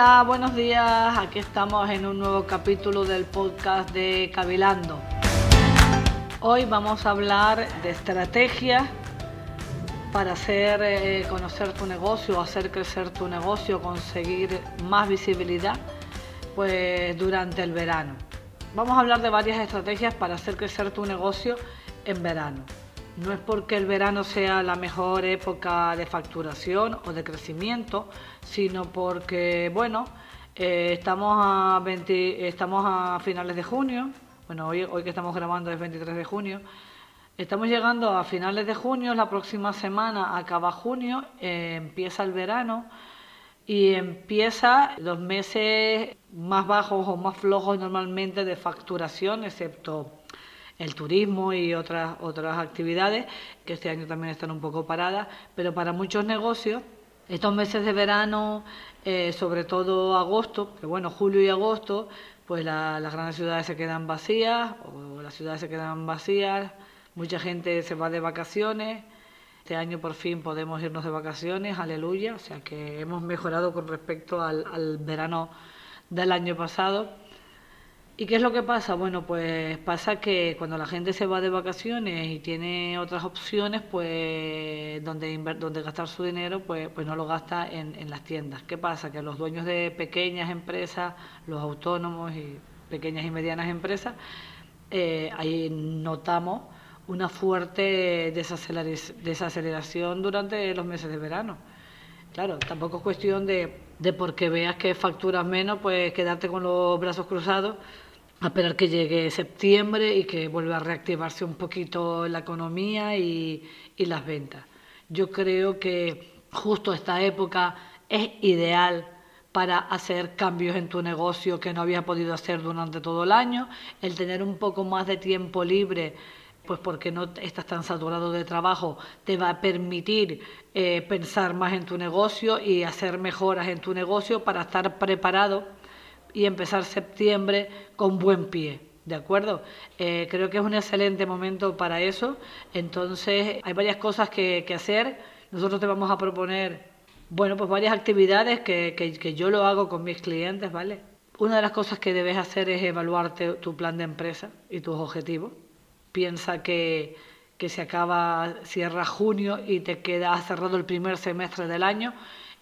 Hola, buenos días. Aquí estamos en un nuevo capítulo del podcast de Cavilando. Hoy vamos a hablar de estrategias para hacer eh, conocer tu negocio, hacer crecer tu negocio, conseguir más visibilidad pues durante el verano. Vamos a hablar de varias estrategias para hacer crecer tu negocio en verano. No es porque el verano sea la mejor época de facturación o de crecimiento, sino porque, bueno, eh, estamos, a estamos a finales de junio, bueno, hoy, hoy que estamos grabando es 23 de junio, estamos llegando a finales de junio, la próxima semana acaba junio, eh, empieza el verano y empieza los meses más bajos o más flojos normalmente de facturación, excepto el turismo y otras, otras actividades que este año también están un poco paradas, pero para muchos negocios estos meses de verano, eh, sobre todo agosto, que bueno, julio y agosto, pues las grandes ciudades se quedan vacías o las ciudades se quedan vacías, mucha gente se va de vacaciones. Este año por fin podemos irnos de vacaciones, aleluya, o sea que hemos mejorado con respecto al, al verano del año pasado. ¿Y qué es lo que pasa? Bueno, pues pasa que cuando la gente se va de vacaciones y tiene otras opciones, pues donde, donde gastar su dinero, pues, pues no lo gasta en, en las tiendas. ¿Qué pasa? Que los dueños de pequeñas empresas, los autónomos y pequeñas y medianas empresas, eh, ahí notamos una fuerte desaceleración durante los meses de verano. Claro, tampoco es cuestión de, de porque veas que facturas menos, pues quedarte con los brazos cruzados a esperar que llegue septiembre y que vuelva a reactivarse un poquito la economía y, y las ventas. Yo creo que justo esta época es ideal para hacer cambios en tu negocio que no había podido hacer durante todo el año, el tener un poco más de tiempo libre, pues porque no estás tan saturado de trabajo, te va a permitir eh, pensar más en tu negocio y hacer mejoras en tu negocio para estar preparado y empezar septiembre con buen pie. ¿De acuerdo? Eh, creo que es un excelente momento para eso. Entonces, hay varias cosas que, hacer. Nosotros te vamos a proponer, bueno, pues varias actividades que, que, yo lo hago con mis clientes, ¿vale? Una de las cosas que debes hacer es evaluarte tu plan de empresa y tus objetivos. Piensa que, que se acaba, cierra junio y te queda cerrado el primer semestre del año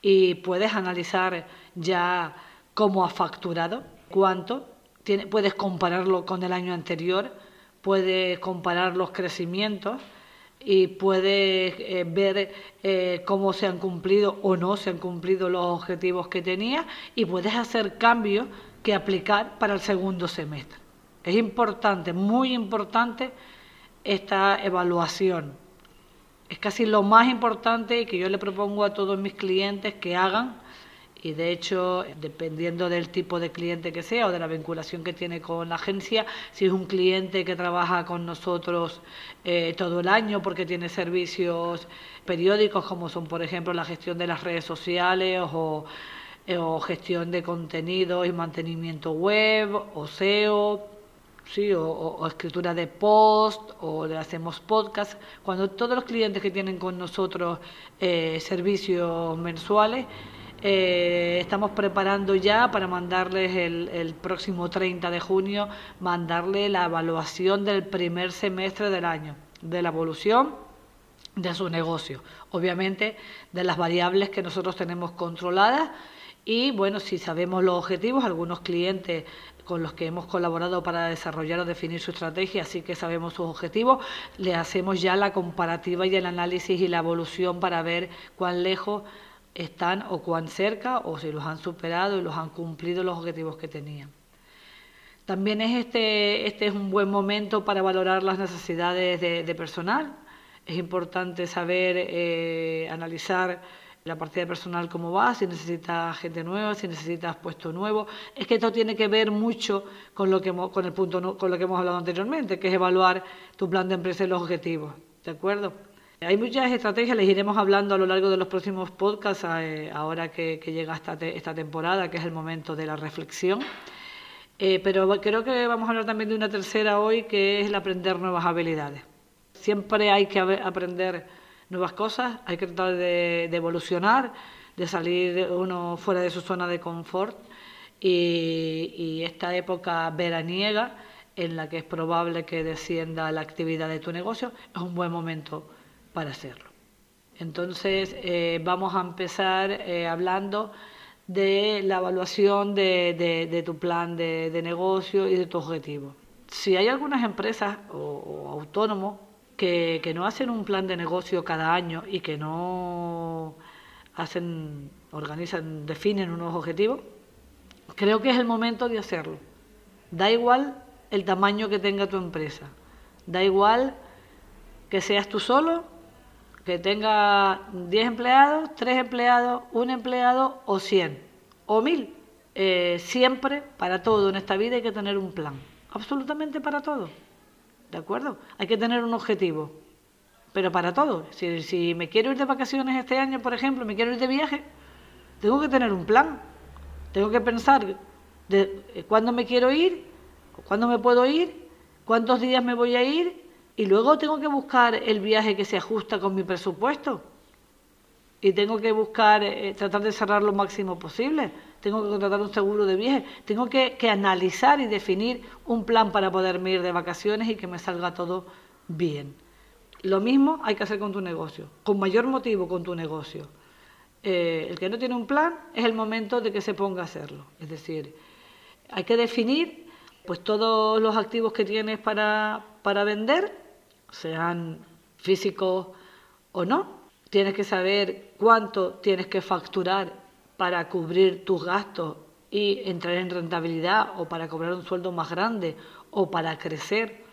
y puedes analizar ya cómo ha facturado, cuánto, puedes compararlo con el año anterior, puedes comparar los crecimientos y puedes eh, ver eh, cómo se han cumplido o no se han cumplido los objetivos que tenías y puedes hacer cambios que aplicar para el segundo semestre. Es importante, muy importante esta evaluación. Es casi lo más importante y que yo le propongo a todos mis clientes que hagan y de hecho, dependiendo del tipo de cliente que sea o de la vinculación que tiene con la agencia, si es un cliente que trabaja con nosotros eh, todo el año porque tiene servicios periódicos como son, por ejemplo, la gestión de las redes sociales o, eh, o gestión de contenidos y mantenimiento web o SEO. Sí, o, escritura de post o le hacemos podcast. Cuando todos los clientes que tienen con nosotros eh, servicios mensuales eh, estamos preparando ya para mandarles el, próximo 30 de junio, mandarle la evaluación del primer semestre del año, de la evolución de su negocio. Obviamente de las variables que nosotros tenemos controladas y bueno, si sabemos los objetivos, algunos clientes con los que hemos colaborado para desarrollar o definir su estrategia, así que sabemos sus objetivos, le hacemos ya la comparativa y el análisis y la evolución para ver cuán lejos están o cuán cerca o si los han superado y los han cumplido los objetivos que tenían. También es este, este es un buen momento para valorar las necesidades de, personal. Es importante saber eh, analizar la partida de personal cómo va, si necesitas gente nueva, si necesitas puesto nuevo. Es que esto tiene que ver mucho con lo que con el punto con lo que hemos hablado anteriormente, que es evaluar tu plan de empresa y los objetivos. ¿De acuerdo? Hay muchas estrategias, les iremos hablando a lo largo de los próximos podcasts, eh, ahora que, llega esta, esta temporada, que es el momento de la reflexión. Eh, pero creo que vamos a hablar también de una tercera hoy, que es el aprender nuevas habilidades. Siempre hay que aprender nuevas cosas, hay que tratar de, evolucionar, de salir uno fuera de su zona de confort y, esta época veraniega en la que es probable que descienda la actividad de tu negocio es un buen momento para hacerlo. Entonces eh, vamos a empezar eh, hablando de la evaluación de, tu plan de, negocio y de tu objetivo. Si hay algunas empresas o, autónomos que, que, no hacen un plan de negocio cada año y que no hacen, organizan, definen unos objetivos, creo que es el momento de hacerlo. Da igual el tamaño que tenga tu empresa, da igual que seas tú solo, que tenga 10 empleados, 3 empleados, un empleado o 100 o 1000. Eh, siempre, para todo en esta vida hay que tener un plan, absolutamente para todo. ¿De acuerdo? Hay que tener un objetivo, pero para todo. Si, si me quiero ir de vacaciones este año, por ejemplo, me quiero ir de viaje, tengo que tener un plan tengo que pensar de eh, cuándo me quiero ir, cuándo me puedo ir, cuántos días me voy a ir y luego tengo que buscar el viaje que se ajusta con mi presupuesto. Y tengo que buscar, eh, tratar de cerrar lo máximo posible. Tengo que contratar un seguro de viaje. Tengo que, que analizar y definir un plan para poderme ir de vacaciones y que me salga todo bien. Lo mismo hay que hacer con tu negocio, con mayor motivo con tu negocio. Eh, el que no tiene un plan es el momento de que se ponga a hacerlo. Es decir, hay que definir pues todos los activos que tienes para, para vender, sean físicos o no. Tienes que saber cuánto tienes que facturar para cubrir tus gastos y entrar en rentabilidad o para cobrar un sueldo más grande o para crecer.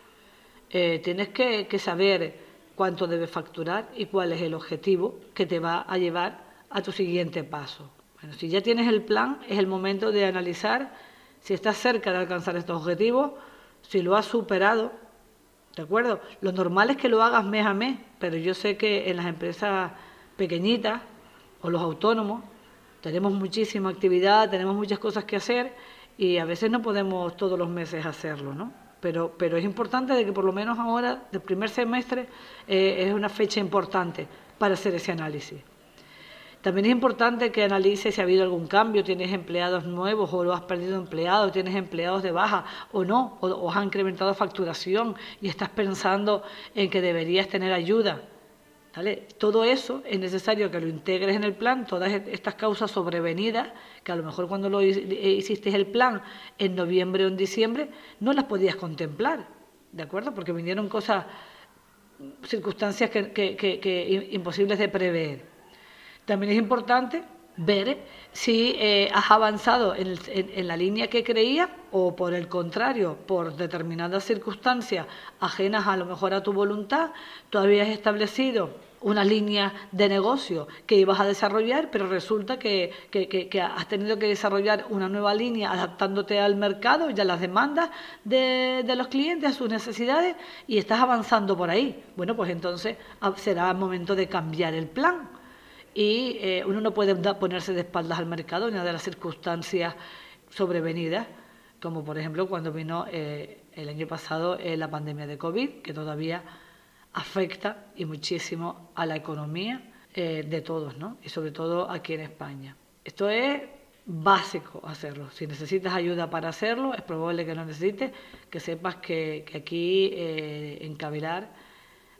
Eh, tienes que, que saber cuánto debes facturar y cuál es el objetivo que te va a llevar a tu siguiente paso. Bueno, si ya tienes el plan, es el momento de analizar si estás cerca de alcanzar estos objetivos, si lo has superado, ¿de acuerdo? Lo normal es que lo hagas mes a mes, pero yo sé que en las empresas pequeñitas o los autónomos tenemos muchísima actividad, tenemos muchas cosas que hacer y a veces no podemos todos los meses hacerlo, ¿no? Pero, pero es importante de que por lo menos ahora, del primer semestre, eh, es una fecha importante para hacer ese análisis. También es importante que analices si ha habido algún cambio, tienes empleados nuevos o lo has perdido empleados, tienes empleados de baja o no, o, o has incrementado facturación y estás pensando en que deberías tener ayuda. ¿Vale? Todo eso es necesario que lo integres en el plan, todas estas causas sobrevenidas, que a lo mejor cuando lo hiciste el plan en noviembre o en diciembre, no las podías contemplar, ¿de acuerdo? Porque vinieron cosas, circunstancias que imposibles de prever. También es importante ver si eh, has avanzado en, la línea que creías o por el contrario, por determinadas circunstancias ajenas a lo mejor a tu voluntad, tú habías establecido una línea de negocio que ibas a desarrollar, pero resulta que, has tenido que desarrollar una nueva línea adaptándote al mercado y a las demandas de, de los clientes, a sus necesidades, y estás avanzando por ahí. Bueno, pues entonces ah, será el momento de cambiar el plan y eh, uno no puede ponerse de espaldas al mercado ni de las circunstancias sobrevenidas, como por ejemplo cuando vino eh, el año pasado eh, la pandemia de COVID, que todavía afecta y muchísimo a la economía de todos, ¿no? y sobre todo aquí en España. Esto es básico hacerlo. Si necesitas ayuda para hacerlo, es probable que lo necesites, que sepas que, que aquí en Cavilar,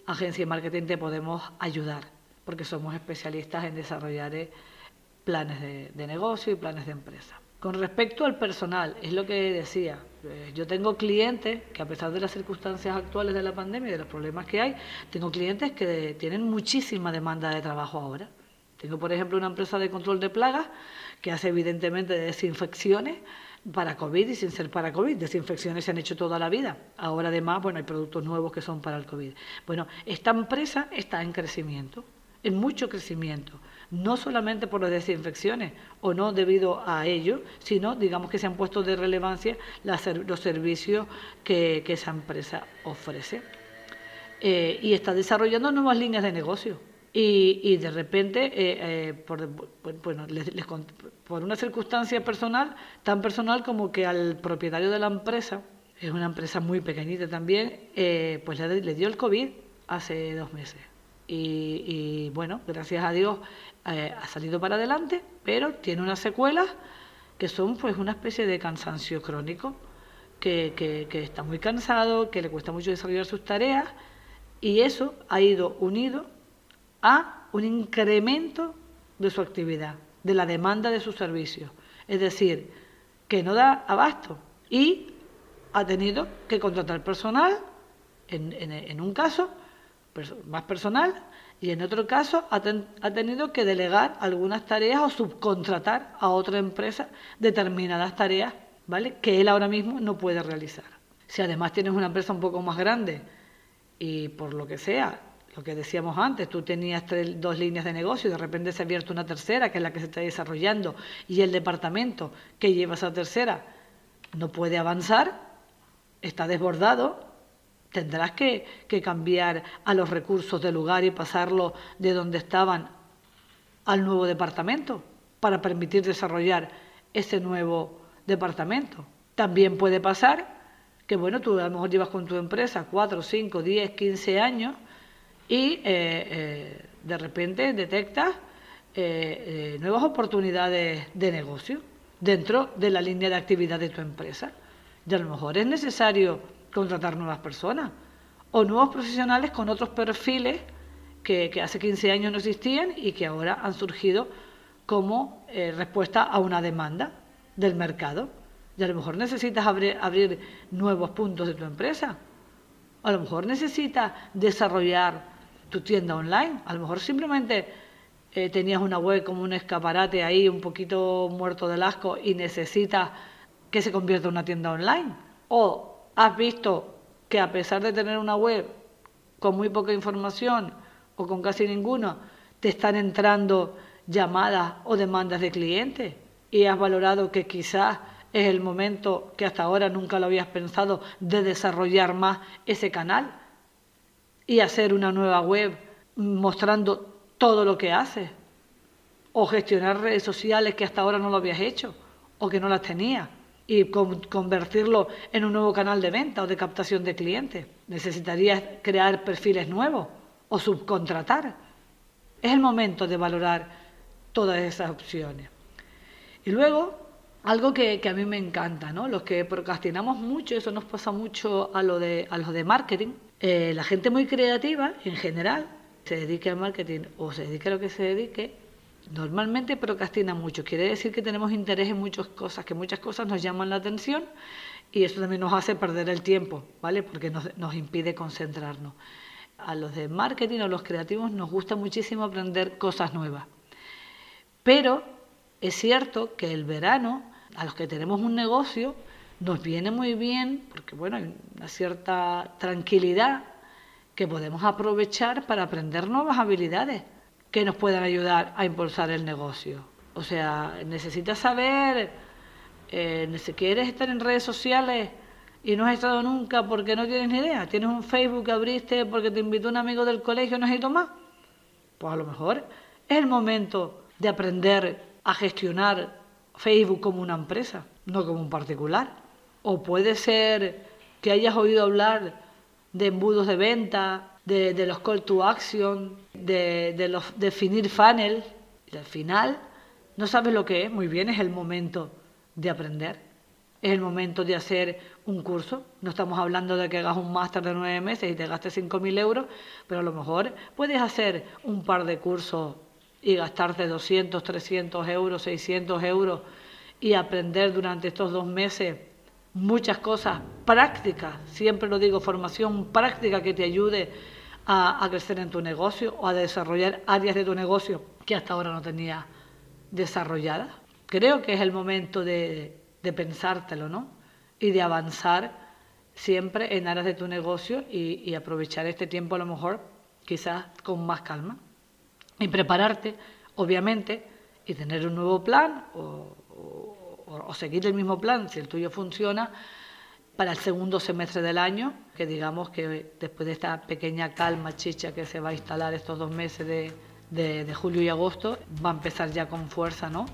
Agencia de Marketing, te podemos ayudar porque somos especialistas en desarrollar eh, planes de, negocio y planes de empresa. Con respecto al personal, es lo que decía, eh, yo tengo clientes que a pesar de las circunstancias actuales de la pandemia y de los problemas que hay, tengo clientes que tienen muchísima demanda de trabajo ahora. Tengo, por ejemplo, una empresa de control de plagas que hace evidentemente desinfecciones para COVID y sin ser para COVID. Desinfecciones se han hecho toda la vida. Ahora además, bueno, hay productos nuevos que son para el COVID. Bueno, esta empresa está en crecimiento en mucho crecimiento, no solamente por las desinfecciones o no debido a ello, sino digamos que se han puesto de relevancia los servicios que, esa empresa ofrece. Eh, y está desarrollando nuevas líneas de negocio. Y, de repente, eh, eh, por, una circunstancia personal, tan personal como que al propietario de la empresa, es una empresa muy pequeñita también, pues le dio el COVID hace dos meses y, bueno, gracias a Dios eh, ha salido para adelante, pero tiene unas secuelas que son pues una especie de cansancio crónico, que, que está muy cansado, que le cuesta mucho desarrollar sus tareas y eso ha ido unido a un incremento de su actividad, de la demanda de sus servicios. Es decir, que no da abasto y ha tenido que contratar personal, en, un caso más personal, y en otro caso ha, tenido que delegar algunas tareas o subcontratar a otra empresa determinadas tareas, ¿vale? Que él ahora mismo no puede realizar. Si además tienes una empresa un poco más grande y por lo que sea lo que decíamos antes, tú tenías dos líneas de negocio y de repente se ha abierto una tercera, que es la que se está desarrollando, y el departamento que lleva esa tercera no puede avanzar, está desbordado, tendrás que, que cambiar a los recursos del lugar y pasarlo de donde estaban al nuevo departamento para permitir desarrollar ese nuevo departamento. También puede pasar que, bueno, tú a lo mejor llevas con tu empresa 4, 5, 10, 15 años y eh, eh, de repente detectas eh, nuevas oportunidades de negocio dentro de la línea de actividad de tu empresa. Y a lo mejor es necesario contratar nuevas personas o nuevos profesionales con otros perfiles que, hace 15 años no existían y que ahora han surgido como respuesta a una demanda del mercado. Y a lo mejor necesitas abrir, abrir nuevos puntos de tu empresa. A lo mejor necesitas desarrollar tu tienda online. A lo mejor simplemente eh, tenías una web como un escaparate ahí un poquito muerto del asco y necesitas que se convierta en una tienda online. O has visto que a pesar de tener una web con muy poca información o con casi ninguna, te están entrando llamadas o demandas de clientes y has valorado que quizás es el momento que hasta ahora nunca lo habías pensado de desarrollar más ese canal y hacer una nueva web mostrando todo lo que haces. O gestionar redes sociales que hasta ahora no lo habías hecho o que no las tenías y convertirlo en un nuevo canal de venta o de captación de clientes. Necesitarías crear perfiles nuevos o subcontratar. Es el momento de valorar todas esas opciones. Y luego, algo que, a mí me encanta, ¿no? Los que procrastinamos mucho, eso nos pasa mucho a lo de, a los de marketing, eh, la gente muy creativa, en general, se dedique al marketing o se dedique a lo que se dedique, normalmente procrastina mucho. Quiere decir que tenemos interés en muchas cosas, que muchas cosas nos llaman la atención y eso también nos hace perder el tiempo, ¿vale? Porque nos, nos impide concentrarnos. A los de marketing o los creativos nos gusta muchísimo aprender cosas nuevas. Pero es cierto que el verano, a los que tenemos un negocio, nos viene muy bien porque bueno, hay una cierta tranquilidad que podemos aprovechar para aprender nuevas habilidades que nos puedan ayudar a impulsar el negocio. O sea, necesitas saber, eh, quieres estar en redes sociales y no has estado nunca porque no tienes ni idea, tienes un Facebook que abriste porque te invitó un amigo del colegio, no has ido más, pues a lo mejor es el momento de aprender a gestionar Facebook como una empresa, no como un particular. O puede ser que hayas oído hablar de embudos de venta, de, los call to action, de, los definir funnel. Y al final no sabes lo que es. Muy bien, es el momento de aprender. Es el momento de hacer un curso. No estamos hablando de que hagas un máster de nueve meses y te gastes 5.000 euros, pero a lo mejor puedes hacer un par de cursos y gastarte 200, 300 euros, 600 euros y aprender durante estos dos meses muchas cosas prácticas, siempre lo digo, formación práctica que te ayude a, crecer en tu negocio o a desarrollar áreas de tu negocio que hasta ahora no tenías desarrolladas. Creo que es el momento de, pensártelo, ¿no? Y de avanzar siempre en áreas de tu negocio y, aprovechar este tiempo a lo mejor quizás con más calma y prepararte, obviamente, y tener un nuevo plan o, o, seguir el mismo plan, si el tuyo funciona, para el segundo semestre del año, que digamos que después de esta pequeña calma chicha que se va a instalar estos dos meses de, de, julio y agosto, va a empezar ya con fuerza, ¿no?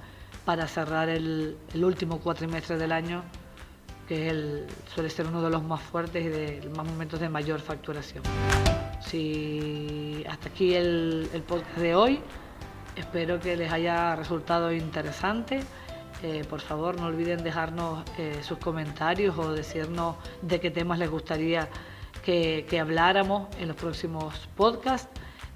Para cerrar el, el último cuatrimestre del año, que suele ser uno de los más fuertes y de más momentos de mayor facturación. Si hasta aquí el, el podcast de hoy, espero que les haya resultado interesante. Eh, por favor, no olviden dejarnos eh, sus comentarios o decirnos de qué temas les gustaría que, habláramos en los próximos podcasts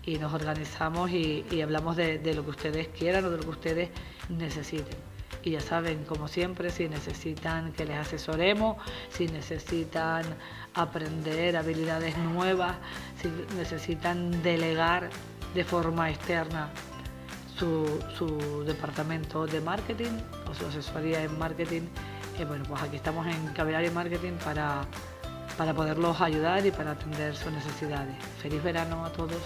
y nos organizamos y, hablamos de, lo que ustedes quieran o de lo que ustedes necesiten. Y ya saben, como siempre, si necesitan que les asesoremos, si necesitan aprender habilidades nuevas, si necesitan delegar de forma externa su, departamento de marketing o su asesoría en marketing, eh, bueno, pues aquí estamos en Cavilar Marketing para, para poderlos ayudar y para atender sus necesidades. Feliz verano a todos.